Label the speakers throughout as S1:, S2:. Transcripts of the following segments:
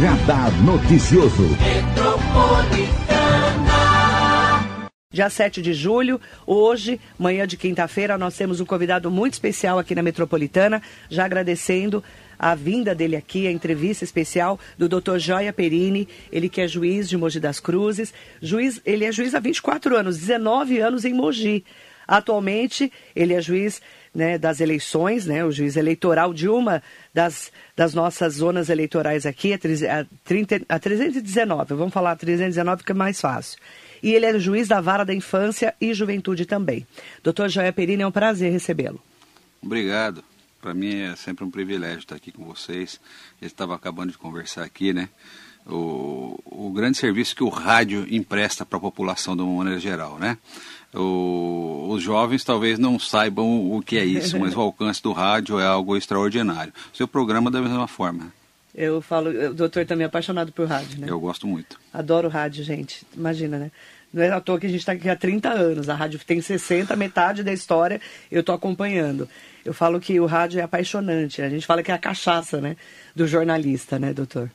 S1: Radar Noticioso.
S2: Dia 7 de julho, hoje, manhã de quinta-feira, nós temos um convidado muito especial aqui na Metropolitana, já agradecendo a vinda dele aqui, a entrevista especial do Dr. Joia Perini, ele que é juiz de Mogi das Cruzes. Juiz, ele é juiz há 24 anos, 19 anos em Mogi. Atualmente, ele é juiz né, das eleições, né, o juiz eleitoral de uma das, das nossas zonas eleitorais aqui, a, 30, a 319. Vamos falar a 319 que é mais fácil. E ele é juiz da vara da infância e juventude também. Doutor Joia Perini, é um prazer recebê-lo.
S3: Obrigado. Para mim é sempre um privilégio estar aqui com vocês. Eu estava acabando de conversar aqui, né? O, o grande serviço que o rádio empresta para a população de uma maneira geral, né? O, os jovens talvez não saibam o que é isso, mas o alcance do rádio é algo extraordinário. O seu programa da mesma forma.
S2: Eu falo, o doutor também é apaixonado por rádio, né?
S3: Eu gosto muito.
S2: Adoro rádio, gente. Imagina, né? Não é à toa que a gente está aqui há 30 anos. A rádio tem 60, metade da história eu estou acompanhando. Eu falo que o rádio é apaixonante. A gente fala que é a cachaça, né? Do jornalista, né, doutor?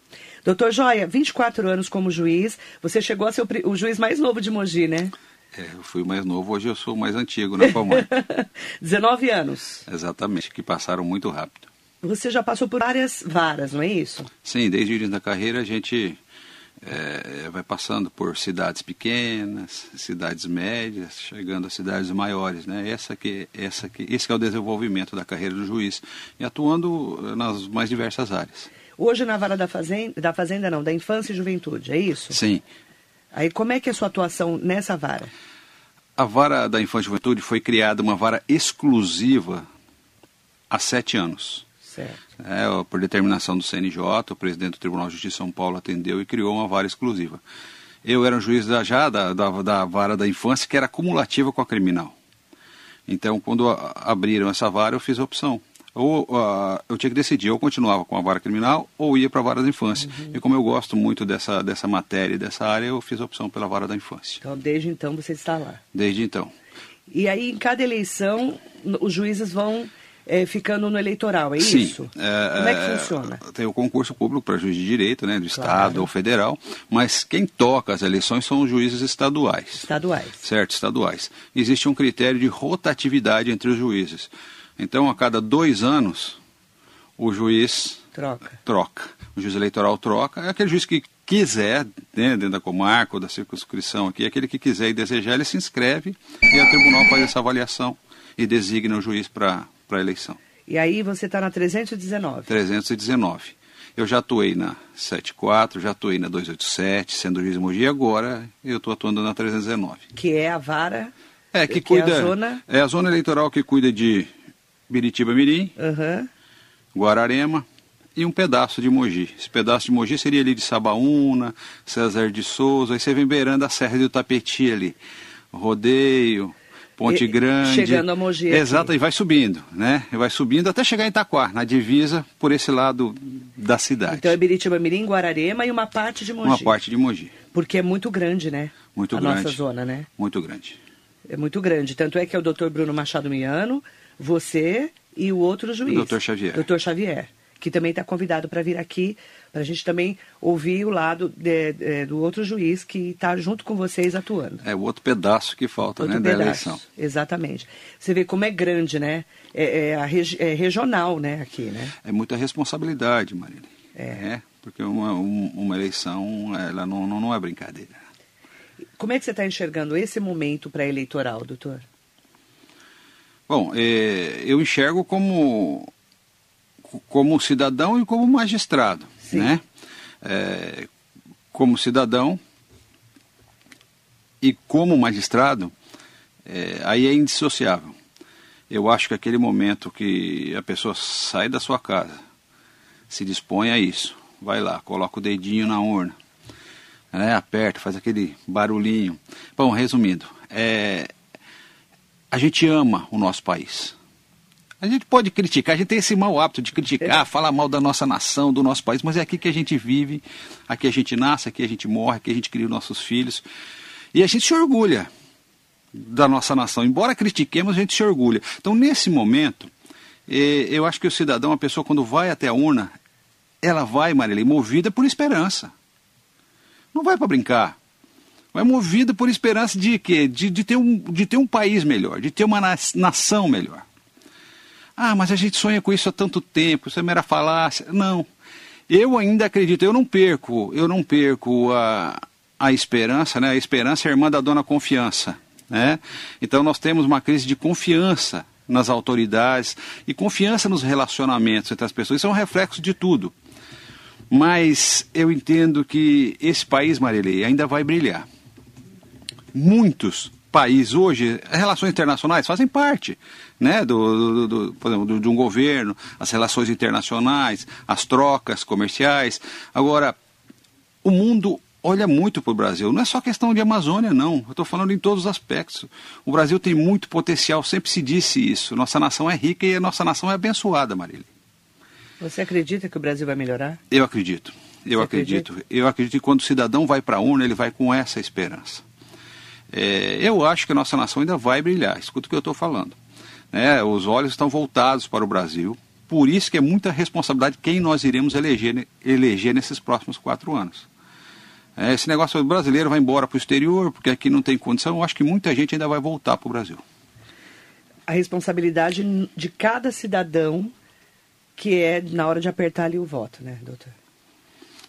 S2: Doutor Joia, 24 anos como juiz. Você chegou a ser o, o juiz mais novo de Mogi, né?
S3: É, eu fui o mais novo, hoje eu sou o mais antigo, né, Palmar?
S2: 19 anos.
S3: Exatamente, que passaram muito rápido.
S2: Você já passou por várias varas, não é isso?
S3: Sim, desde o início da carreira a gente é, vai passando por cidades pequenas, cidades médias, chegando a cidades maiores, né? Essa que, essa que, esse que é o desenvolvimento da carreira do juiz e atuando nas mais diversas áreas.
S2: Hoje na vara da fazenda, da fazenda não, da infância e juventude, é isso?
S3: Sim.
S2: Aí como é que é a sua atuação nessa vara?
S3: A vara da infância e juventude foi criada uma vara exclusiva há sete anos.
S2: Certo.
S3: É, por determinação do CNJ, o presidente do Tribunal de Justiça de São Paulo atendeu e criou uma vara exclusiva. Eu era um juiz da, já da, da, da vara da infância que era cumulativa com a criminal. Então, quando abriram essa vara, eu fiz a opção. Ou uh, eu tinha que decidir, eu continuava com a vara criminal ou ia para a vara da infância. Uhum. E como eu gosto muito dessa, dessa matéria e dessa área, eu fiz a opção pela vara da infância.
S2: Então, desde então, você está lá?
S3: Desde então.
S2: E aí, em cada eleição, os juízes vão é, ficando no eleitoral, é
S3: Sim,
S2: isso? É, Como é que funciona?
S3: Tem o concurso público para juiz de direito, né, do claro. Estado ou federal, mas quem toca as eleições são os juízes estaduais.
S2: Estaduais.
S3: Certo, estaduais. Existe um critério de rotatividade entre os juízes. Então, a cada dois anos, o juiz
S2: troca.
S3: troca. O juiz eleitoral troca. É aquele juiz que quiser, né, dentro da comarca ou da circunscrição aqui, aquele que quiser e desejar, ele se inscreve e o tribunal faz essa avaliação e designa o juiz para a eleição.
S2: E aí você está na 319?
S3: 319. Eu já atuei na 74, já atuei na 287, sendo juiz de Mogi, e agora eu estou atuando na 319.
S2: Que é a vara?
S3: É, que, que cuida. É a, zona... é a zona eleitoral que cuida de Biritiba Mirim,
S2: uhum.
S3: Guararema e um pedaço de Mogi. Esse pedaço de Mogi seria ali de Sabaúna, César de Souza, aí você vem beirando a Serra do Tapeti ali. Rodeio, Ponte Grande.
S2: Chegando a Mogi.
S3: Exato, e vai subindo, né? E vai subindo até chegar em Itaquá, na divisa, por esse lado da cidade.
S2: Então é Biritiba Mirim, Guararema e uma parte de Mogi.
S3: Uma parte de Mogi.
S2: Porque é muito grande, né?
S3: Muito
S2: a
S3: grande.
S2: A nossa zona, né?
S3: Muito grande.
S2: É muito grande. Tanto é que é o doutor Bruno Machado Miano, você e o outro juiz.
S3: Doutor Xavier.
S2: Doutor Xavier, que também está convidado para vir aqui para a gente também ouvir o lado de, de, do outro juiz que está junto com vocês atuando.
S3: É o outro pedaço que falta, outro né, pedaço, da eleição.
S2: Exatamente. Você vê como é grande, né? É, é, regi é regional, né, aqui, né?
S3: É muita responsabilidade, Marília. É. é porque uma, uma eleição, ela não, não, não é brincadeira.
S2: Como é que você está enxergando esse momento pré-eleitoral, doutor?
S3: Bom, é, eu enxergo como, como cidadão e como magistrado. Sim. né? É, como cidadão e como magistrado, é, aí é indissociável. Eu acho que aquele momento que a pessoa sai da sua casa, se dispõe a isso, vai lá, coloca o dedinho na urna, né, aperta, faz aquele barulhinho. Bom, resumindo, é, a gente ama o nosso país. A gente pode criticar, a gente tem esse mau hábito de criticar, é. falar mal da nossa nação, do nosso país, mas é aqui que a gente vive, aqui a gente nasce, aqui a gente morre, aqui a gente cria os nossos filhos. E a gente se orgulha da nossa nação. Embora critiquemos, a gente se orgulha. Então, nesse momento, eh, eu acho que o cidadão, a pessoa, quando vai até a urna, ela vai, Marilei, movida por esperança. Não vai para brincar. Vai movida por esperança de quê? De, de, ter um, de ter um país melhor, de ter uma nação melhor. Ah, mas a gente sonha com isso há tanto tempo, isso é mera falácia. Não. Eu ainda acredito, eu não perco, eu não perco a, a esperança, né? A esperança é irmã da dona confiança, né? Então nós temos uma crise de confiança nas autoridades e confiança nos relacionamentos entre as pessoas. Isso é um reflexo de tudo. Mas eu entendo que esse país, Marilei, ainda vai brilhar. Muitos países hoje, as relações internacionais fazem parte né, do, do, do, por exemplo, de um governo, as relações internacionais, as trocas comerciais. Agora, o mundo olha muito para o Brasil. Não é só questão de Amazônia, não. Eu estou falando em todos os aspectos. O Brasil tem muito potencial, sempre se disse isso. Nossa nação é rica e a nossa nação é abençoada, Marília.
S2: Você acredita que o Brasil vai melhorar?
S3: Eu acredito. Eu Você acredito. Acredita? Eu acredito que quando o cidadão vai para a urna, ele vai com essa esperança. É, eu acho que a nossa nação ainda vai brilhar. Escuta o que eu estou falando. É, os olhos estão voltados para o Brasil. Por isso que é muita responsabilidade quem nós iremos eleger, eleger nesses próximos quatro anos. É, esse negócio brasileiro vai embora para o exterior, porque aqui não tem condição. Eu acho que muita gente ainda vai voltar para o Brasil.
S2: A responsabilidade de cada cidadão que é na hora de apertar ali o voto, né, doutor?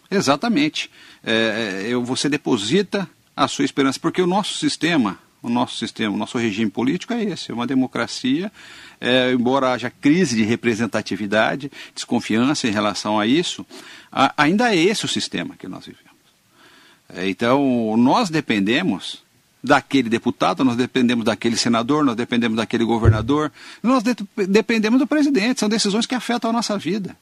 S3: Exatamente. É, é você deposita a sua esperança, porque o nosso sistema, o nosso sistema, o nosso regime político é esse, é uma democracia, é, embora haja crise de representatividade, desconfiança em relação a isso, a, ainda é esse o sistema que nós vivemos. É, então, nós dependemos daquele deputado, nós dependemos daquele senador, nós dependemos daquele governador, nós de dependemos do presidente. São decisões que afetam a nossa vida.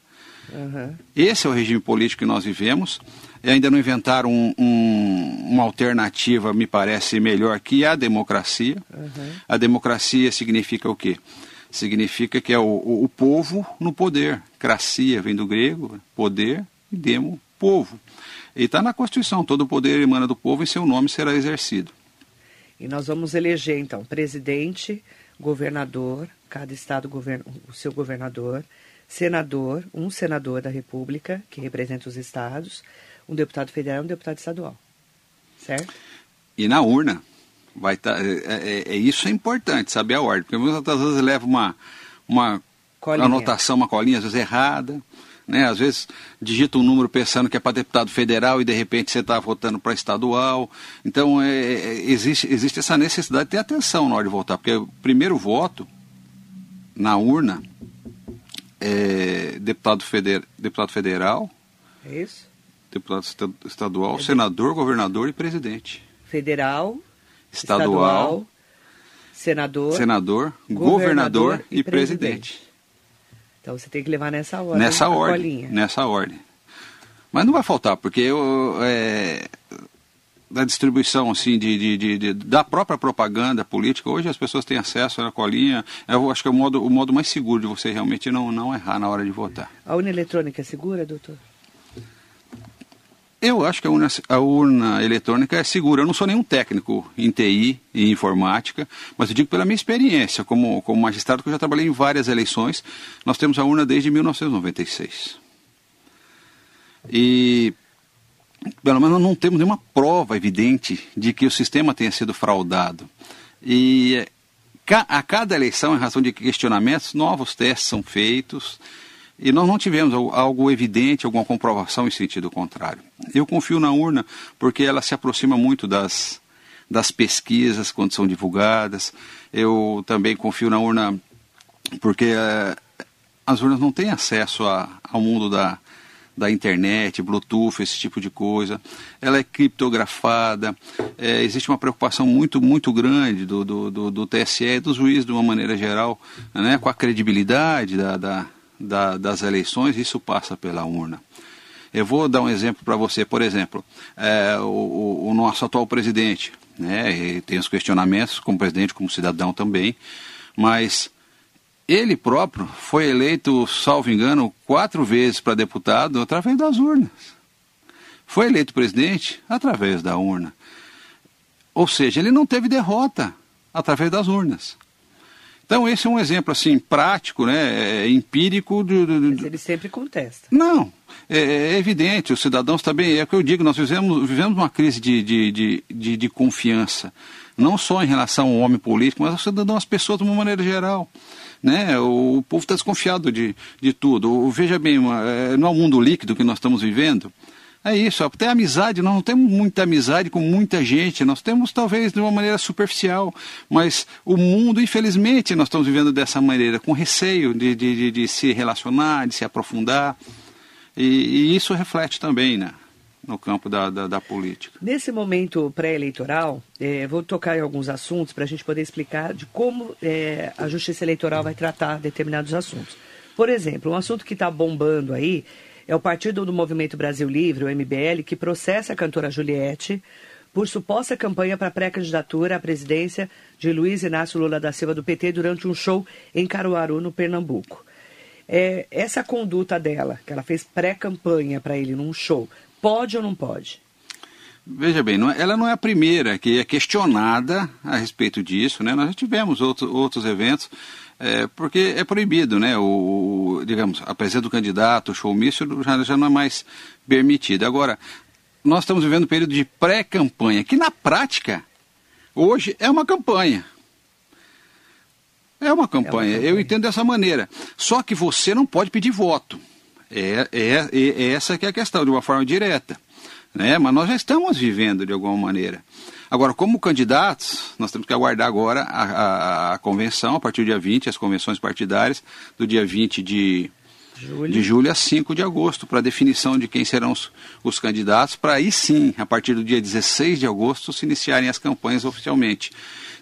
S3: Uhum. Esse é o regime político que nós vivemos. E ainda não inventaram um, um, uma alternativa, me parece, melhor que a democracia. Uhum. A democracia significa o quê? Significa que é o, o, o povo no poder. Cracia vem do grego, poder, e demo, povo. E está na Constituição, todo o poder emana do povo e seu nome será exercido.
S2: E nós vamos eleger, então, presidente, governador, cada estado governa o seu governador, senador, um senador da República, que representa os estados, um deputado federal e um deputado estadual. Certo?
S3: E na urna. Vai tá, é, é, é isso é importante, saber a ordem. Porque muitas vezes leva uma, uma anotação, uma colinha, às vezes errada. Né? Às vezes digita um número pensando que é para deputado federal e de repente você está votando para estadual. Então é, é, existe, existe essa necessidade de ter atenção na hora de votar, porque o primeiro voto na urna é deputado, feder, deputado federal,
S2: é isso?
S3: deputado estadual, é senador, governador e presidente.
S2: Federal,
S3: estadual, estadual
S2: senador,
S3: senador governador, governador e, e presidente. presidente.
S2: Então você tem que levar nessa ordem.
S3: Nessa ordem. Colinha. Nessa ordem. Mas não vai faltar, porque eu, é, da distribuição assim de, de, de, de, da própria propaganda política, hoje as pessoas têm acesso à colinha. Eu acho que é o modo, o modo mais seguro de você realmente não, não errar na hora de votar.
S2: A urna eletrônica é segura, doutor?
S3: Eu acho que a urna, a urna, eletrônica é segura. Eu não sou nenhum técnico em TI e informática, mas eu digo pela minha experiência como, como magistrado, que eu já trabalhei em várias eleições. Nós temos a urna desde 1996. E pelo menos não temos nenhuma prova evidente de que o sistema tenha sido fraudado. E a cada eleição, em razão de questionamentos, novos testes são feitos e nós não tivemos algo evidente, alguma comprovação em sentido contrário. Eu confio na urna porque ela se aproxima muito das, das pesquisas quando são divulgadas. Eu também confio na urna porque uh, as urnas não têm acesso a, ao mundo da, da internet, Bluetooth, esse tipo de coisa. Ela é criptografada. É, existe uma preocupação muito, muito grande do, do, do, do TSE e dos juízes, de uma maneira geral, né, com a credibilidade da, da da, das eleições, isso passa pela urna. Eu vou dar um exemplo para você, por exemplo, é, o, o, nosso atual presidente, né, tem os questionamentos como presidente, como cidadão também, mas ele próprio foi eleito, salvo engano, quatro vezes para deputado através das urnas. Foi eleito presidente através da urna. Ou seja, ele não teve derrota através das urnas. Então, esse é um exemplo, assim, prático, né, é, empírico. Do, do,
S2: do... Mas ele sempre contesta.
S3: Não, é, é, evidente, os cidadãos também, é o que eu digo, nós vivemos, vivemos uma crise de, de, de, de, de confiança, não só em relação ao homem político, mas ao cidadão, às pessoas de uma maneira geral. Né? O, o povo está desconfiado de, de tudo. O, veja bem, uma, é, não é um mundo líquido que nós estamos vivendo, é isso, até amizade, nós não temos muita amizade com muita gente, nós temos talvez de uma maneira superficial, mas o mundo, infelizmente, nós estamos vivendo dessa maneira, com receio de, de, de, de se relacionar, de se aprofundar, e, e isso reflete também né, no campo da, da, da política.
S2: Nesse momento pré-eleitoral, é, vou tocar em alguns assuntos para a gente poder explicar de como é, a Justiça Eleitoral vai tratar determinados assuntos. Por exemplo, um assunto que está bombando aí é o Partido do Movimento Brasil Livre, o MBL, que processa a cantora Juliette por suposta campanha para pré-candidatura à presidência de Luiz Inácio Lula da Silva do PT durante um show em Caruaru, no Pernambuco. É, essa conduta dela, que ela fez pré-campanha para ele num show, pode ou não pode?
S3: Veja bem, não, é, ela não é a primeira que é questionada a respeito disso, né? Nós já tivemos outro, outros eventos é, porque é proibido, né? O, digamos, a presença do candidato, o showmício já, já não é mais permitido. Agora, nós estamos vivendo um período de pré-campanha, que na prática, hoje é uma campanha. É uma campanha, é uma campanha. eu entendo dessa maneira. Só que você não pode pedir voto. É, é, é, essa que é a questão, de uma forma direta. Né? Mas nós já estamos vivendo de alguma maneira. Agora, como candidatos, nós temos que aguardar agora a, a, a convenção, a partir do dia 20, as convenções partidárias, do dia 20 de julho, de julho a 5 de agosto, para a definição de quem serão os, os candidatos, para aí sim, a partir do dia 16 de agosto, se iniciarem as campanhas oficialmente.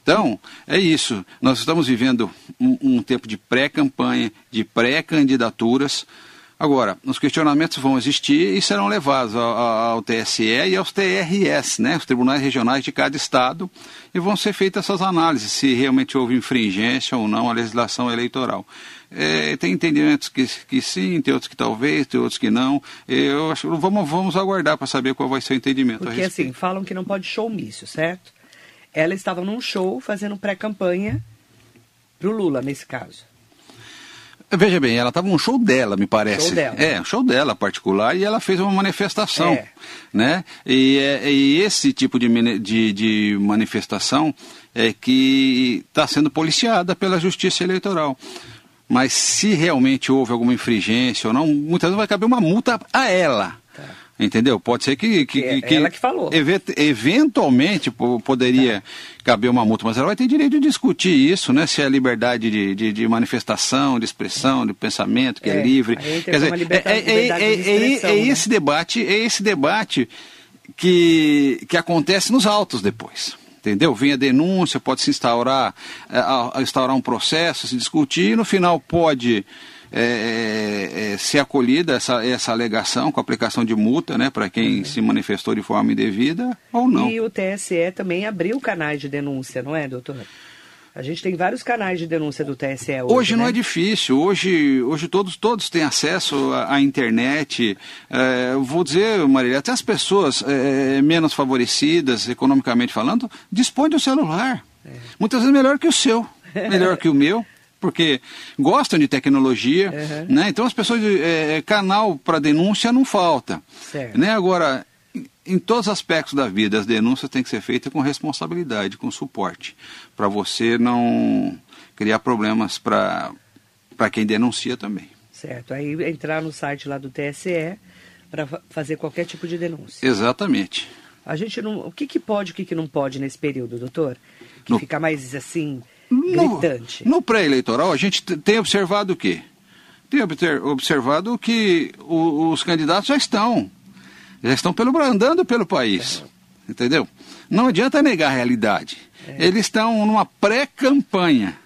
S3: Então, é isso. Nós estamos vivendo um, um tempo de pré-campanha, de pré-candidaturas. Agora, os questionamentos vão existir e serão levados ao, ao, TSE e aos TRS, né, os tribunais regionais de cada estado, e vão ser feitas essas análises, se realmente houve infringência ou não à legislação eleitoral. É, tem entendimentos que, que sim, tem outros que talvez, tem outros que não. Eu acho vamos, vamos aguardar para saber qual vai ser o entendimento.
S2: Porque assim, falam que não pode showmício, certo? Ela estava num show fazendo pré-campanha para o Lula, nesse caso.
S3: Veja bem, ela estava num show dela, me parece.
S2: Show dela.
S3: É, um show dela particular, e ela fez uma manifestação. É. Né? E, é, e esse tipo de, de, de manifestação é que está sendo policiada pela Justiça Eleitoral. Mas se realmente houve alguma infringência ou não, muitas vezes vai caber uma multa a ela. Entendeu? Pode ser que. que,
S2: é, que ela que falou.
S3: eventualmente poderia caber uma multa, mas ela vai ter direito de discutir isso, né? Se é liberdade de, de, de manifestação, de expressão, de pensamento, que é, é livre. Quer dizer, é, é, é, é, né? esse debate, é esse debate que, que acontece nos autos depois entendeu? Vem a denúncia, pode se instaurar, instaurar um processo, se discutir, e no final pode é, é, é, ser acolhida essa, essa alegação com aplicação de multa né, para quem uhum. se manifestou de forma indevida ou não.
S2: E o TSE também abriu canais de denúncia, não é, doutor? A gente tem vários canais de denúncia do TSE hoje.
S3: Hoje
S2: não
S3: né? é difícil. Hoje, hoje todos, todos têm acesso à, à internet. É, vou dizer, Marília, até as pessoas é, menos favorecidas, economicamente falando, dispõem do celular. É. Muitas vezes melhor que o seu, melhor que o meu porque gostam de tecnologia, uhum. né? Então as pessoas, é, é canal para denúncia não falta, certo. né? Agora, em todos os aspectos da vida, as denúncias têm que ser feitas com responsabilidade, com suporte, para você não criar problemas para para quem denuncia também.
S2: Certo. Aí entrar no site lá do TSE para fazer qualquer tipo de denúncia.
S3: Exatamente.
S2: A gente não, o que, que pode, o que, que não pode nesse período, doutor? Que no... fica mais assim gritante.
S3: No, no pré-eleitoral, a gente tem observado o quê? Tem observado que os candidatos já estão, já estão pelo, andando pelo país, é. entendeu? Não adianta negar a realidade. É. Eles estão numa pré-campanha.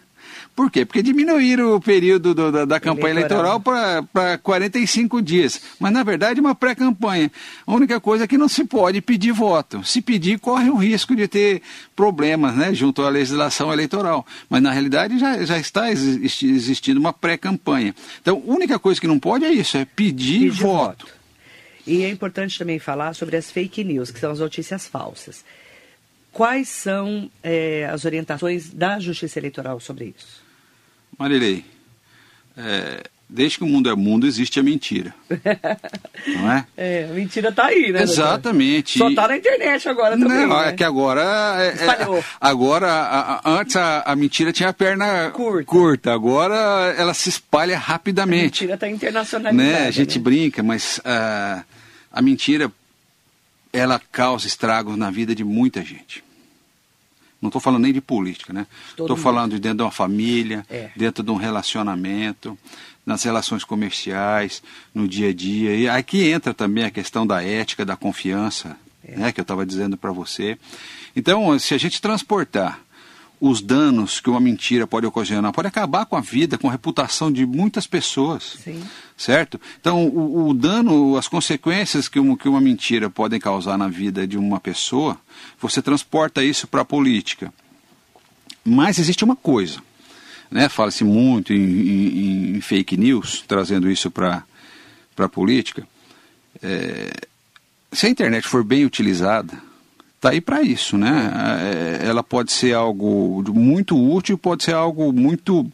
S3: Por quê? Porque diminuíram o período do, da, da, campanha eleitoral, eleitoral para 45 dias. Mas, na verdade, é uma pré-campanha. A única coisa é que não se pode pedir voto. Se pedir, corre o risco de ter problemas né, junto à legislação eleitoral. Mas, na realidade, já, já está existindo uma pré-campanha. Então, a única coisa que não pode é isso, é pedir, pedir voto. voto.
S2: E é importante também falar sobre as fake news, que são as notícias falsas. Quais são é, as orientações da Justiça Eleitoral sobre isso?
S3: Marilei, é, desde que o mundo é mundo, existe a mentira. não é?
S2: É, a mentira tá aí, né?
S3: Exatamente.
S2: Doutor? Só tá na internet agora também.
S3: Não,
S2: né?
S3: é que agora. É, é, agora, a, a, antes a, a, mentira tinha a perna curta. curta. agora ela se espalha rapidamente. A
S2: mentira tá internacionalizada.
S3: Né? A gente
S2: né?
S3: brinca, mas uh, a mentira ela causa estragos na vida de muita gente. Não estou falando nem de política, né? Estou falando de dentro de uma família, é. dentro de um relacionamento, nas relações comerciais, no dia a dia. E aqui entra também a questão da ética, da confiança, é. né, que eu estava dizendo para você. Então, se a gente transportar os danos que uma mentira pode ocasionar, pode acabar com a vida, com a reputação de muitas pessoas. Sim. Certo? Então, o, o, dano, as consequências que uma, que uma mentira podem causar na vida de uma pessoa, você transporta isso para a política. Mas existe uma coisa, né? Fala-se muito em, em, em, fake news, trazendo isso para a política. É, se a internet for bem utilizada, está aí para isso, né? É, ela pode ser algo muito útil, pode ser algo muito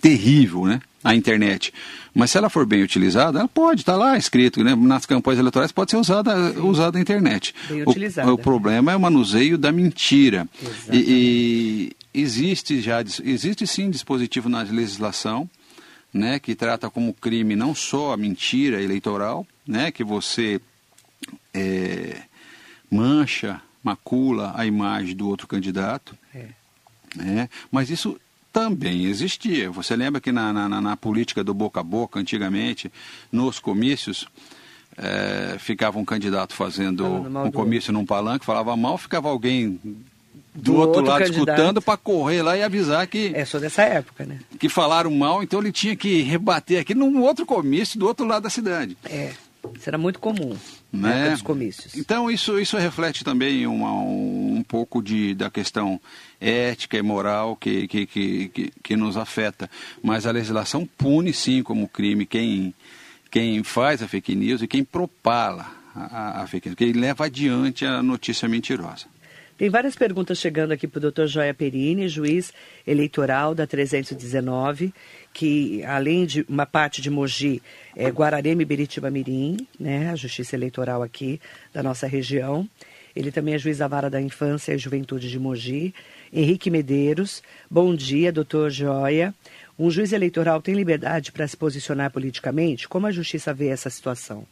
S3: terrível, né? A internet. Mas se ela for bem utilizada, ela pode, está lá escrito, né? Nas campanhas eleitorais pode ser usada, usada a internet.
S2: Bem utilizada.
S3: O, o problema é o manuseio da mentira. E, e, existe já, existe sim dispositivo na legislação, né? Que trata como crime não só a mentira eleitoral, né? Que você é, mancha macula a imagem do outro candidato. É. Né? Mas isso também existia. Você lembra que na, na, na, política do boca a boca, antigamente, nos comícios, é, ficava um candidato fazendo um comício num palanque, falava mal, ficava alguém do, do outro, outro, lado candidato. escutando para correr lá e avisar que.
S2: É só dessa época, né?
S3: Que falaram mal, então ele tinha que rebater aqui num outro comício do outro lado da cidade.
S2: É. Isso era muito comum né? dos comícios.
S3: Então isso, isso reflete também uma, um, um pouco de, da questão ética e moral que, que, que, que, nos afeta. Mas a legislação pune sim como crime quem, quem faz a fake news e quem propala a, a fake news, quem leva adiante a notícia mentirosa.
S2: Tem várias perguntas chegando aqui para o doutor Joia Perini, juiz eleitoral da 319, que além de uma parte de Mogi, é Guararema e Beritiba Mirim, né, a justiça eleitoral aqui da nossa região. Ele também é juiz da vara da infância e juventude de Mogi. Henrique Medeiros, bom dia, doutor Joia. Um juiz eleitoral tem liberdade para se posicionar politicamente? Como a justiça vê essa situação?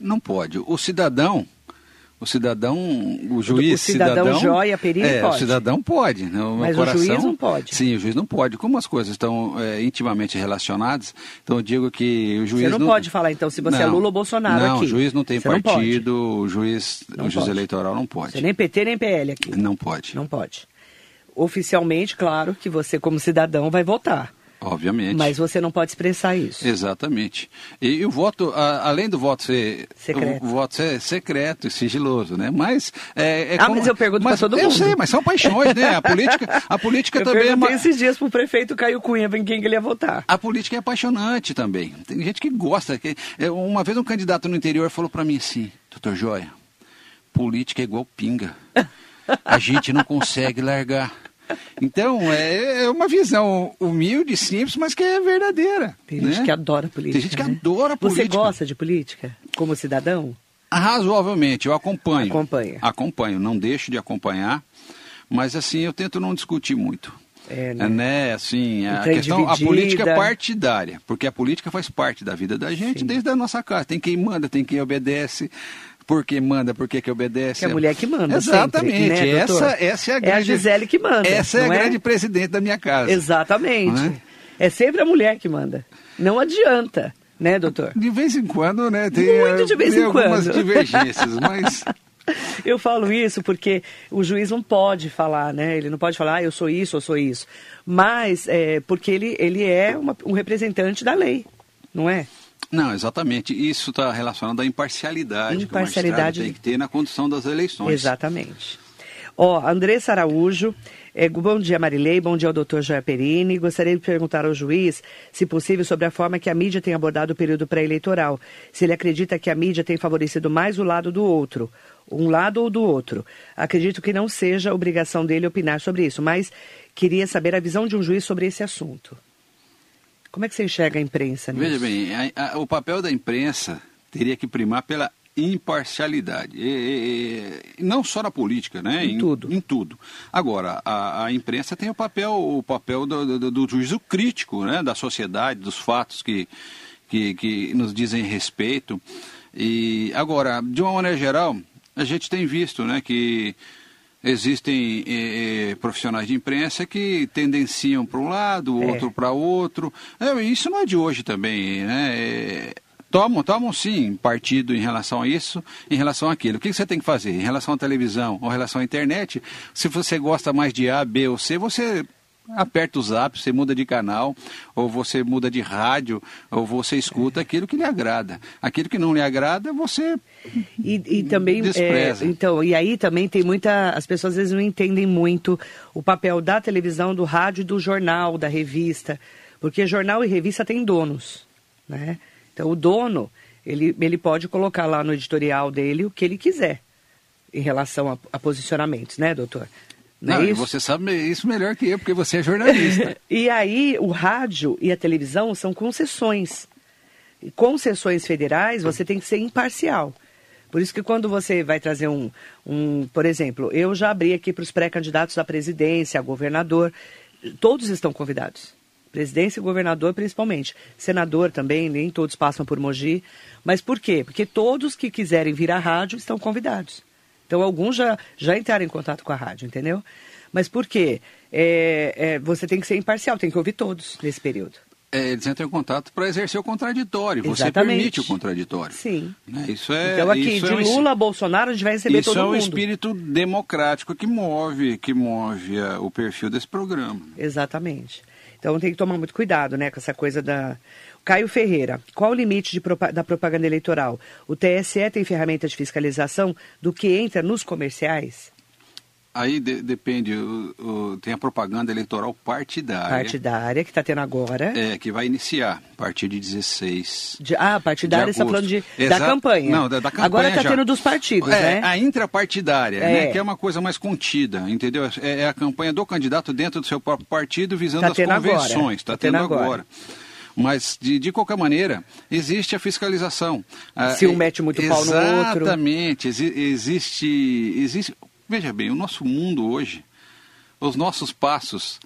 S3: Não pode. O cidadão o cidadão, o juiz,
S2: o cidadão, cidadão joia, perino
S3: é,
S2: pode.
S3: O cidadão pode, né? O
S2: Mas
S3: coração,
S2: o juiz não pode.
S3: Sim, o juiz não pode. Como as coisas estão é, intimamente relacionadas, então eu digo que o juiz
S2: Você não,
S3: não...
S2: pode falar então se você é não, é Lula ou Bolsonaro
S3: não,
S2: aqui.
S3: o juiz não tem você partido, não o juiz, não o juiz pode. eleitoral não pode.
S2: Você nem PT nem PL aqui.
S3: Não pode.
S2: Não pode. Oficialmente, claro que você como cidadão vai votar.
S3: Obviamente.
S2: Mas você não pode expressar isso.
S3: Exatamente. E, o voto, a, além do voto ser
S2: secreto,
S3: o, voto ser secreto e sigiloso, né? Mas é,
S2: é ah, como, mas eu pergunto para todo mundo.
S3: Eu sei, mas são paixões, né? A política, a política
S2: eu
S3: também
S2: é uma... esses dias para o prefeito Caio Cunha em quem ele ia votar.
S3: A política é apaixonante também. Tem gente que gosta. Que, é, uma vez um candidato no interior falou para mim assim, doutor Joia, política é igual pinga. A gente não consegue largar. Então, é, é, uma visão humilde, simples, mas que é verdadeira.
S2: Tem né? gente que adora política.
S3: Tem gente que
S2: né?
S3: adora política.
S2: Você gosta de política como cidadão?
S3: Razoavelmente, eu acompanho.
S2: Acompanha.
S3: Acompanho, não deixo de acompanhar, mas assim, eu tento não discutir muito.
S2: É, né? É,
S3: né? Assim, a questão, a política partidária, porque a política faz parte da vida da gente Sim. desde a nossa casa. Tem quem manda, tem quem obedece, porque manda, porque que obedece.
S2: Que é a mulher que manda.
S3: Exatamente.
S2: Sempre, né,
S3: essa, essa é a grande.
S2: É a Gisele que manda.
S3: Essa é a é? grande presidente da minha casa.
S2: Exatamente. É? é? sempre a mulher que manda. Não adianta, né, doutor?
S3: De vez em quando, né? Tem,
S2: Muito de vez
S3: tem
S2: em
S3: algumas
S2: quando.
S3: divergências, mas.
S2: Eu falo isso porque o juiz não pode falar, né? Ele não pode falar, ah, eu sou isso, eu sou isso. Mas é, porque ele, ele é uma, um representante da lei, não é?
S3: Não, exatamente. Isso está relacionado à imparcialidade,
S2: imparcialidade
S3: que o tem que ter na condução das eleições.
S2: Exatamente. Ó, Andressa Araújo, é, bom dia Marilei, bom dia ao doutor Joia Perini. Gostaria de perguntar ao juiz, se possível, sobre a forma que a mídia tem abordado o período pré-eleitoral. Se ele acredita que a mídia tem favorecido mais o lado do outro, um lado ou do outro. Acredito que não seja obrigação dele opinar sobre isso, mas queria saber a visão de um juiz sobre esse assunto. Como é que você enxerga a imprensa nisso?
S3: Veja bem, a, a, o papel da imprensa teria que primar pela imparcialidade. E, e, não só na política, né?
S2: Em, em tudo.
S3: Em tudo. Agora, a, a, imprensa tem o papel, o papel do, do, do, juízo crítico, né? Da sociedade, dos fatos que, que, que nos dizem respeito. E agora, de uma maneira geral, a gente tem visto, né? Que existem eh, profissionais de imprensa que tendenciam para um lado, é. outro para outro. É, isso não é de hoje também, né? É, tomam, tomam sim partido em relação a isso, em relação àquilo. O que você tem que fazer? Em relação à televisão ou em relação à internet, se você gosta mais de A, B ou C, você aperta o zap, você muda de canal, ou você muda de rádio, ou você escuta aquilo que lhe agrada. Aquilo que não lhe agrada, você
S2: e, e também
S3: despreza.
S2: É, então, e aí também tem muita. As pessoas às vezes não entendem muito o papel da televisão, do rádio, do jornal, da revista. Porque jornal e revista têm donos. Né? Então o dono, ele, ele pode colocar lá no editorial dele o que ele quiser em relação a, a posicionamentos, né, doutor?
S3: Não,
S2: não
S3: é você sabe isso melhor que eu, porque você é jornalista.
S2: e aí, o rádio e a televisão são concessões. E concessões federais, você tem que ser imparcial. Por isso que quando você vai trazer um, um por exemplo, eu já abri aqui para os pré-candidatos à presidência, a governador, todos estão convidados. Presidência e governador principalmente. Senador também, nem todos passam por Mogi. Mas por quê? Porque todos que quiserem vir à rádio estão convidados. Então, alguns já, já entraram em contato com a rádio, entendeu? Mas por quê? É, é, você tem que ser imparcial, tem que ouvir todos nesse período.
S3: É, eles entram em contato para exercer o contraditório. Você Exatamente. permite o contraditório.
S2: Sim.
S3: Né? Isso é,
S2: então aqui,
S3: isso
S2: de
S3: é
S2: Lula a Bolsonaro, a gente vai receber
S3: todo
S2: mundo.
S3: Isso é um espírito democrático que move, que move a, o perfil desse programa.
S2: Exatamente. Então tem que tomar muito cuidado né, com essa coisa da, Caio Ferreira, qual o limite de, da propaganda eleitoral? O TSE tem ferramentas de fiscalização do que entra nos comerciais?
S3: Aí de, depende, o, o, tem a propaganda eleitoral partidária.
S2: Partidária, que está tendo agora.
S3: É, que vai iniciar a partir de 16.
S2: De, ah, partidária, você está falando de, da campanha.
S3: Não, da, da campanha.
S2: Agora está tendo dos partidos,
S3: é,
S2: né?
S3: A intrapartidária, é. né, que é uma coisa mais contida, entendeu? É, é, a campanha do candidato dentro do seu próprio partido visando tá as convenções. Está
S2: tá tendo,
S3: tendo,
S2: agora.
S3: agora. Mas, de, de qualquer maneira, existe a fiscalização.
S2: Ah, Se um mete muito pau no outro.
S3: Exatamente. Existe, existe. Veja bem, o nosso mundo hoje, os nossos passos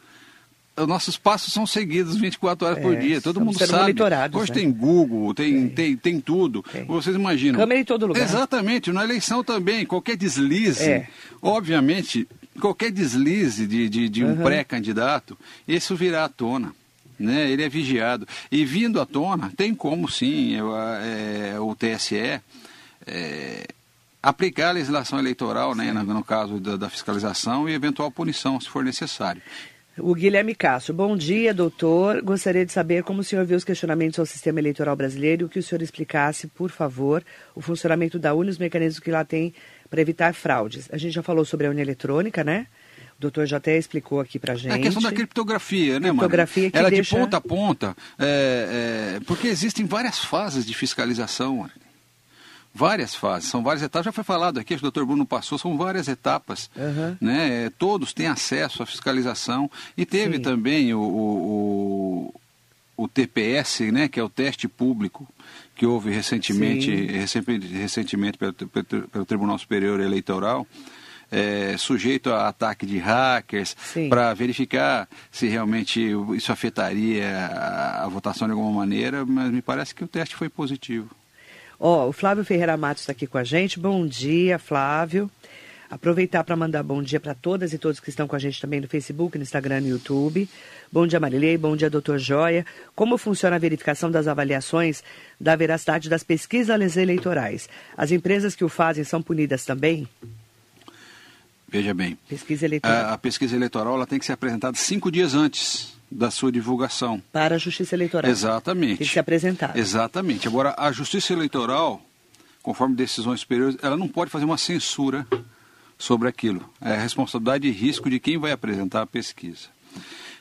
S3: os nossos passos são seguidos 24 horas é, por dia, todo mundo sabe. Hoje
S2: né?
S3: tem Google, tem, tem, tem tudo. Tem. Vocês imaginam.
S2: Câmera em todo lugar.
S3: Exatamente, na eleição também, qualquer deslize,
S2: é.
S3: obviamente, qualquer deslize de, de, de um uhum. pré-candidato, isso virá à tona né? ele é vigiado. E vindo à tona, tem como sim eu, é, o TSE é, aplicar a legislação eleitoral, né, no, no, caso da, da fiscalização, e eventual punição, se for necessário.
S2: O Guilherme Castro, bom dia, doutor. Gostaria de saber como o senhor viu os questionamentos ao sistema eleitoral brasileiro e o que o senhor explicasse, por favor, o funcionamento da UNE e os mecanismos que lá tem para evitar fraudes. A gente já falou sobre a União Eletrônica, né? O doutor já até explicou aqui para gente.
S3: É a questão da criptografia, né,
S2: criptografia
S3: que Ela deixa... de ponta a ponta, é, é, porque existem várias fases de fiscalização, várias fases, são várias etapas. Já foi falado aqui, o doutor Bruno passou, são várias etapas.
S2: Uhum.
S3: Né? Todos têm acesso à fiscalização. E teve Sim. também o, o, o, TPS, né? que é o teste público, que houve recentemente, recentemente pelo, pelo, pelo Tribunal Superior Eleitoral é, sujeito a ataque de hackers, para verificar se realmente isso afetaria a, a, votação de alguma maneira, mas me parece que o teste foi positivo.
S2: Ó, oh, o Flávio Ferreira Matos está aqui com a gente. Bom dia, Flávio. Aproveitar para mandar bom dia para todas e todos que estão com a gente também no Facebook, no Instagram e no YouTube. Bom dia, Marilei. Bom dia, doutor Joia. Como funciona a verificação das avaliações da veracidade das pesquisas eleitorais? As empresas que o fazem são punidas também?
S3: Veja bem.
S2: Pesquisa.
S3: A, a, pesquisa eleitoral ela tem que ser apresentada cinco dias antes da sua divulgação.
S2: Para a Justiça Eleitoral.
S3: Exatamente.
S2: Tem que ser apresentada.
S3: Exatamente. Agora, a Justiça Eleitoral, conforme decisões superiores, ela não pode fazer uma censura sobre aquilo. É a responsabilidade e risco de quem vai apresentar a pesquisa.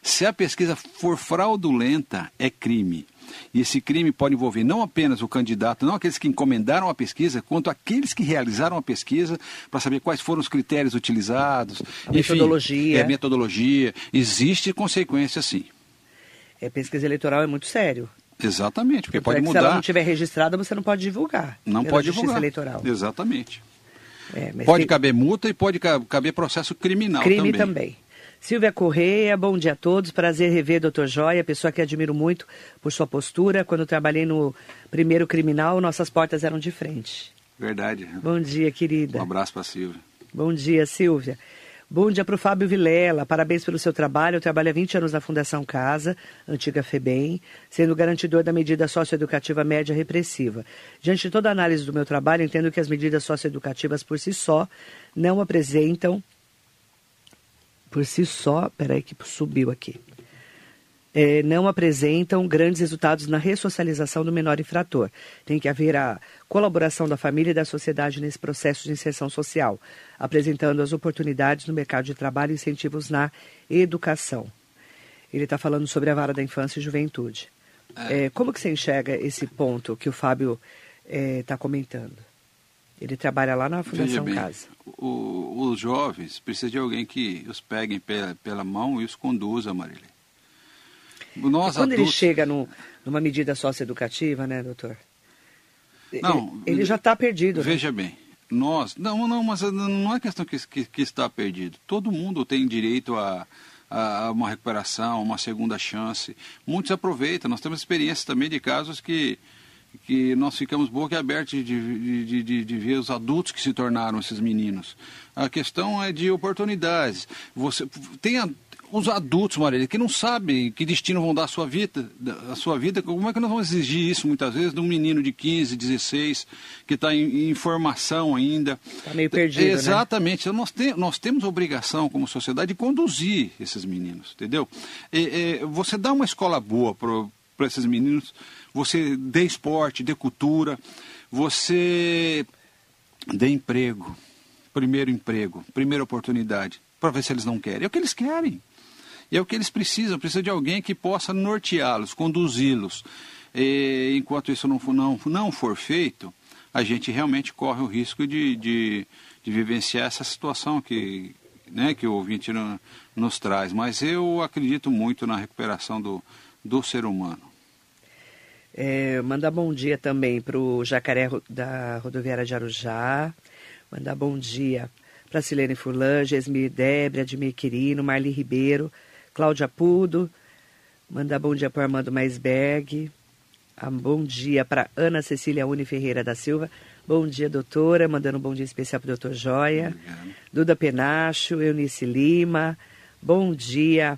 S3: Se a pesquisa for fraudulenta, é crime. E esse crime pode envolver não apenas o candidato, não aqueles que encomendaram a pesquisa, quanto aqueles que realizaram a pesquisa para saber quais foram os critérios utilizados.
S2: A metodologia.
S3: É, metodologia. Existe consequência, sim.
S2: É, pesquisa eleitoral é muito sério.
S3: Exatamente, porque
S2: Tanto
S3: pode
S2: é
S3: mudar.
S2: Se ela não tiver registrada, você não pode divulgar.
S3: Não pode divulgar.
S2: Eleitoral.
S3: Exatamente.
S2: É,
S3: Pode
S2: tem-
S3: caber multa e pode ca- caber processo criminal
S2: Crime
S3: também.
S2: também. Silvia Correia, bom dia a todos. Prazer rever Dr. Joia, pessoa que admiro muito por sua postura. Quando trabalhei no primeiro criminal, nossas portas eram de frente.
S3: Verdade.
S2: Bom dia, querida.
S3: Um abraço para Silvia.
S2: Bom dia, Silvia. Bom dia para o Fábio Vilela. Parabéns pelo seu trabalho. Eu trabalho há 20 anos na Fundação Casa, antiga FEBEM, sendo garantidor da medida socioeducativa média repressiva. Diante de toda a análise do meu trabalho, entendo que as medidas socioeducativas por si só não apresentam. Por si só. Peraí, que subiu aqui. É, não apresentam grandes resultados na ressocialização do menor infrator. Tem que haver a colaboração da família e da sociedade nesse processo de inserção social, apresentando as oportunidades no mercado de trabalho e incentivos na educação. Ele está falando sobre a vara da infância e juventude. É, como que você enxerga esse ponto que o Fábio está comentando? Ele trabalha lá na Fundação
S3: bem,
S2: Casa.
S3: o- os jovens precisam de alguém que os pegue pela, pela mão e os conduza, Marília. Nós
S2: Quando ele
S3: adultos,
S2: chega no- numa medida socioeducativa, né, doutor?
S3: Não,
S2: ele, ele já está perdido. né?
S3: Veja bem, nós. Não, não, mas não é questão que, que, que está perdido. Todo mundo tem direito a, a uma recuperação, uma segunda chance. Muitos aproveitam. Nós temos experiências também de casos que, que nós ficamos boca aberta de, de, de, de, ver os adultos que se tornaram esses meninos. A questão é de oportunidades. Você tem a, os adultos, Marília, que não sabem que destino vão dar a sua vida, a sua vida, como é que nós vamos exigir isso muitas vezes de um menino de 15, 16, que está em, em formação ainda?
S2: Está meio perdido, né?
S3: Exatamente. Então, nós, te, nós temos obrigação como sociedade de conduzir esses meninos, entendeu? E, e, você dá uma escola boa para esses meninos, você dê esporte, dê cultura, você dê emprego, primeiro emprego, primeira oportunidade, para ver se eles não querem. É o que eles querem. E é o que eles precisam, precisa de alguém que possa norteá-los, conduzi-los. Enquanto isso não for, não, não for feito, a gente realmente corre o risco de, de, de vivenciar essa situação que, né, que o ouvinte no, nos traz. Mas eu acredito muito na recuperação do, do ser humano.
S2: É, mandar bom dia também para o Jacaré da rodoviária de Arujá. Mandar bom dia para Silene Furlan, Gesmir Debre, Admir Quirino, Marli Ribeiro, Cláudia Pudo. Mandar bom dia para Armando Maisberg. Ah, bom dia para Ana Cecília Uni Ferreira da Silva. Bom dia, doutora. Mandando um bom dia especial para o doutor Joia.
S3: Obrigado.
S2: Duda Penacho, Eunice Lima. Bom dia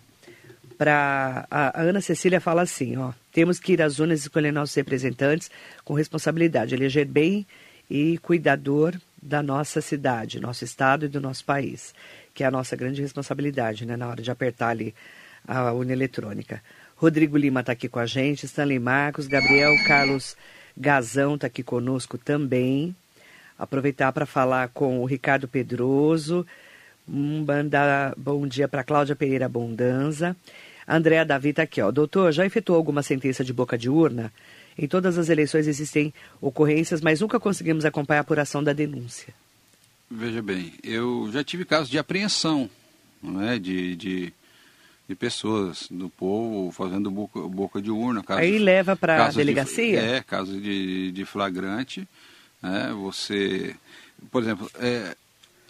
S2: para a Ana Cecília fala assim, ó, temos que ir às urnas escolher nossos representantes com responsabilidade, eleger bem e cuidador da nossa cidade, nosso estado e do nosso país, que é a nossa grande responsabilidade, né, na hora de apertar ali a urna eletrônica. Rodrigo Lima está aqui com a gente, Stanley Marcos, Gabriel Carlos Gazão está aqui conosco também. Aproveitar para falar com o Ricardo Pedroso, um mandar bom dia para Cláudia Pereira Bondanza. Andréa Davi está aqui, ó. Doutor, já efetuou alguma sentença de boca de urna? Em todas as eleições existem ocorrências, mas nunca conseguimos acompanhar a apuração da denúncia.
S3: Veja bem, eu já tive casos de apreensão não é? de, de, de pessoas do povo fazendo boca, boca de urna. Casos,
S2: Aí leva para a
S3: casos de-
S2: delegacia?
S3: é, caso de, de flagrante. né? Você, por exemplo, é,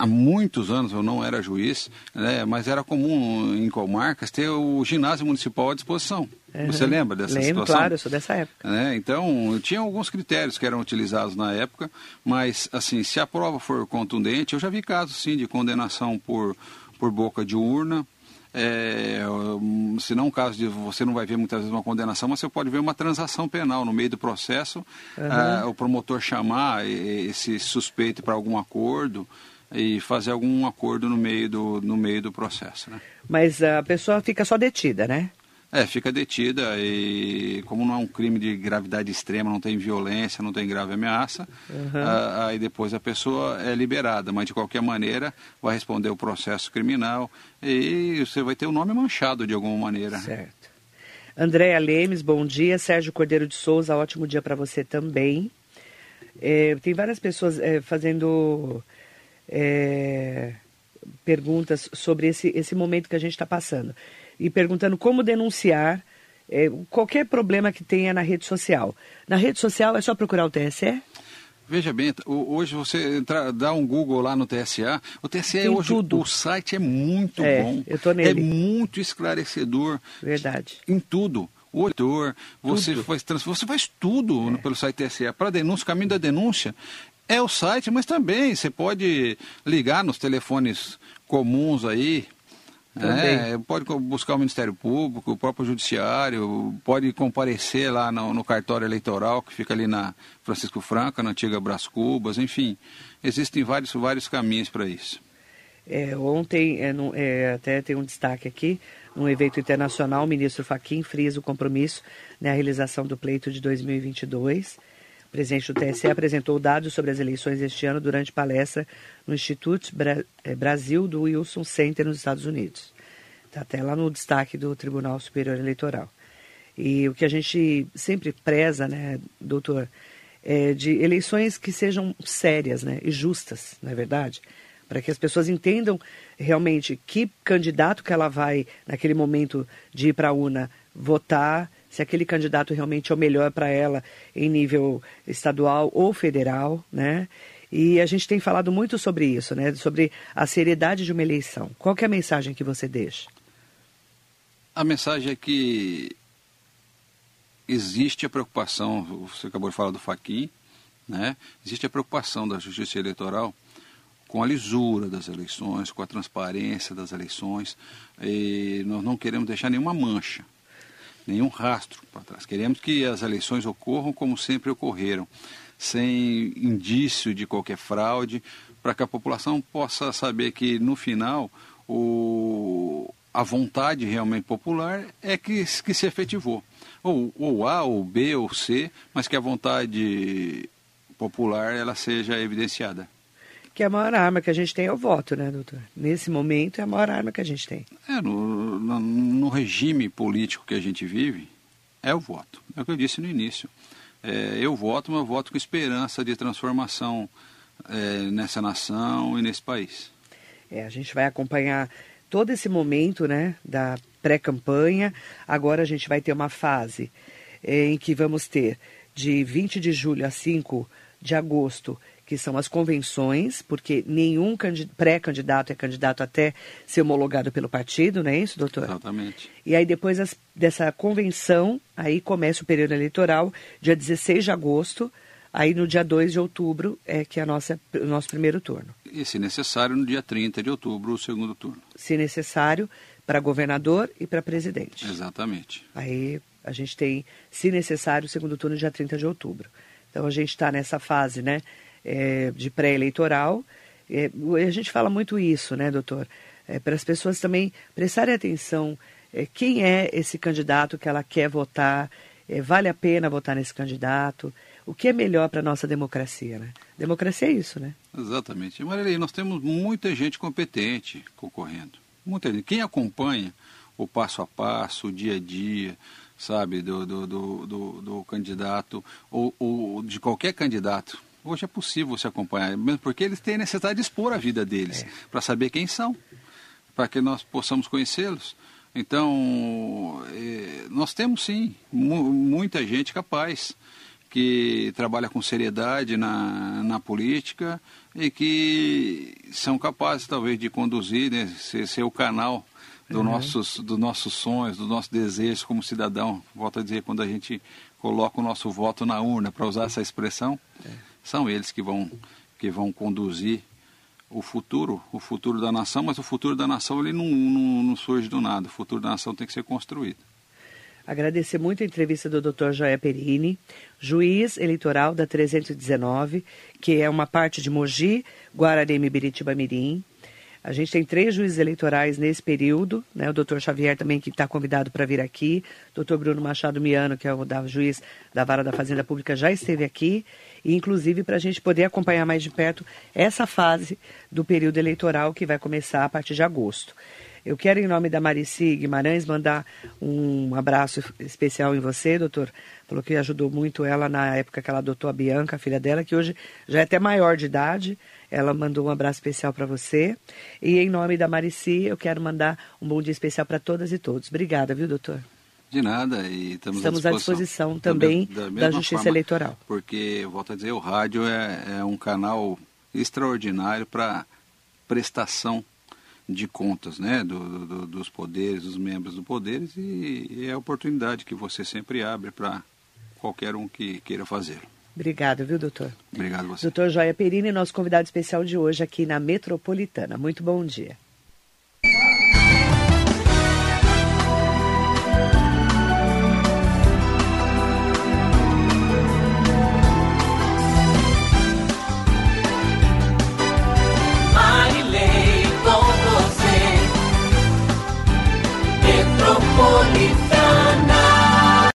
S3: há muitos anos eu não era juiz, né? mas era comum em comarcas ter o ginásio municipal à disposição. Você
S2: Uhum.
S3: lembra dessa
S2: Lembro,
S3: situação?
S2: claro, eu sou dessa época.
S3: né? Então, tinha alguns critérios que eram utilizados na época, mas, assim, se a prova for contundente, eu já vi casos, sim, de condenação por, por boca de urna. É, se não um caso de você não vai ver muitas vezes uma condenação, mas você pode ver uma transação penal no meio do processo, ah, o promotor chamar esse suspeito para algum acordo e fazer algum acordo no meio do, no meio do processo. Né?
S2: Mas a pessoa fica só detida, né?
S3: É, fica detida e como não é um crime de gravidade extrema, não tem violência, não tem grave ameaça, ah, aí depois a pessoa é liberada, mas de qualquer maneira vai responder o processo criminal e você vai ter o nome manchado de alguma maneira.
S2: Certo. Andréa Lemes, bom dia. Sérgio Cordeiro de Souza, ótimo dia para você também. É, tem várias pessoas é, fazendo é, perguntas sobre esse, esse momento que a gente está passando. E perguntando como denunciar é, qualquer problema que tenha na rede social. Na rede social é só procurar o TSE?
S3: Veja bem, hoje você entra, dá um Google lá no TSA. O TSE Tem hoje, tudo. o site é muito
S2: é,
S3: bom.
S2: Eu tô nele.
S3: É muito esclarecedor.
S2: Verdade.
S3: Em tudo. O autor, você faz, você faz tudo é. pelo site TSE. Para denúncia, o caminho da denúncia é o site, mas também você pode ligar nos telefones comuns aí, é, pode buscar o Ministério Público, o próprio Judiciário, pode comparecer lá no, no, cartório eleitoral, que fica ali na Francisco Franca, na antiga Brás Cubas, enfim, existem vários, vários caminhos para isso.
S2: É, ontem, é, no, é, até tem um destaque aqui, num evento internacional, o ministro Faquim frisa o compromisso na né, realização do pleito de 2022. Presidente do TSE apresentou dados sobre as eleições este ano durante palestra no Instituto é, Brasil do Wilson Center nos Estados Unidos. Está até lá no destaque do Tribunal Superior Eleitoral. E o que a gente sempre preza, né, doutor, é de eleições que sejam sérias né, e justas, não é verdade? Para que as pessoas entendam realmente que candidato que ela vai, naquele momento de ir para a urna, votar, se aquele candidato realmente é o melhor para ela em nível estadual ou federal, né? E a gente tem falado muito sobre isso, né? Sobre a seriedade de uma eleição. Qual é a mensagem que você deixa?
S3: A mensagem é que existe a preocupação, você acabou de falar do Faquin, né? Existe a preocupação da Justiça Eleitoral com a lisura das eleições, com a transparência das eleições. E nós não queremos deixar nenhuma mancha, nenhum rastro para trás. Queremos que as eleições ocorram como sempre ocorreram sem indício de qualquer fraude, para que a população possa saber que no final o, a vontade realmente popular é que, que se efetivou. Ou, ou A, ou B, ou C, mas que a vontade popular ela seja evidenciada.
S2: Que a maior arma que a gente tem é o voto, né, doutor? Nesse momento é a maior arma que a gente tem.
S3: É, no, no, no regime político que a gente vive, é o voto. É o que eu disse no início. É, eu voto, mas eu voto com esperança de transformação é, nessa nação e nesse país.
S2: É, a gente vai acompanhar todo esse momento né, da pré-campanha. Agora a gente vai ter uma fase é, em que vamos ter de 20 de julho a 5 de agosto que são as convenções, porque nenhum pré-candidato é candidato até ser homologado pelo partido, não é isso, doutor?
S3: Exatamente.
S2: E aí depois as, dessa convenção, aí começa o período eleitoral, dia 16 de agosto, aí no dia 2 de outubro é que é a nossa, o nosso primeiro turno.
S3: E se necessário, no dia 30 de outubro, o segundo turno.
S2: Se necessário, para governador e para presidente.
S3: Exatamente.
S2: Aí a gente tem, se necessário, o segundo turno dia 30 de outubro. Então a gente está nessa fase, né? É, de pré-eleitoral. É, a gente fala muito isso, né, doutor? É, para as pessoas também prestarem atenção é, quem é esse candidato que ela quer votar, é, vale a pena votar nesse candidato, o que é melhor para a nossa democracia, né? Democracia é isso, né?
S3: Exatamente. Marilei, nós temos muita gente competente concorrendo. Muita gente. Quem acompanha o passo a passo, o dia a dia, sabe, do, do, do, do, candidato, ou, ou de qualquer candidato, Hoje é possível você acompanhar, mesmo porque eles têm necessidade de expor a vida deles, é. para saber quem são, para que nós possamos conhecê-los. Então, é, nós temos sim mu muita gente capaz que trabalha com seriedade na, na política e que são capazes talvez de conduzir, né, ser, ser o canal do uhum. nossos, dos nossos sonhos, dos nossos desejos como cidadão. Volto a dizer, quando a gente coloca o nosso voto na urna, para usar essa expressão, é são eles que vão, que vão conduzir o futuro, o futuro da nação, mas o futuro da nação ele não, não, não surge do nada, o futuro da nação tem que ser construído.
S2: Agradecer muito a entrevista do Dr. Joé Perini, juiz eleitoral da 319, que é uma parte de Mogi, Guararema e Biritiba Mirim. A gente tem três juízes eleitorais nesse período, né? O doutor Xavier também, que está convidado para vir aqui. O doutor Bruno Machado Miano, que é o da, juiz da Vara da Fazenda Pública, já esteve aqui. E, inclusive, para a gente poder acompanhar mais de perto essa fase do período eleitoral que vai começar a partir de agosto. Eu quero, em nome da Marici Guimarães, mandar um abraço especial em você, doutor. Falou que ajudou muito ela na época que ela adotou a Bianca, a filha dela, que hoje já é até maior de idade. Ela mandou um abraço especial para você. E em nome da Marici, eu quero mandar um bom dia especial para todas e todos. Obrigada, viu, doutor?
S3: De nada, e estamos,
S2: estamos
S3: à
S2: disposição, à disposição também da, da, da Justiça
S3: forma,
S2: Eleitoral.
S3: Porque, volto a dizer, o rádio é, é um canal extraordinário para prestação de contas né, do, do, dos poderes, dos membros do poderes, e, e é a oportunidade que você sempre abre para qualquer um que queira fazê-lo.
S2: Obrigada, viu, doutor?
S3: Obrigado a você.
S2: Doutor Joia Perini, nosso convidado especial de hoje aqui na Metropolitana. Muito bom dia. por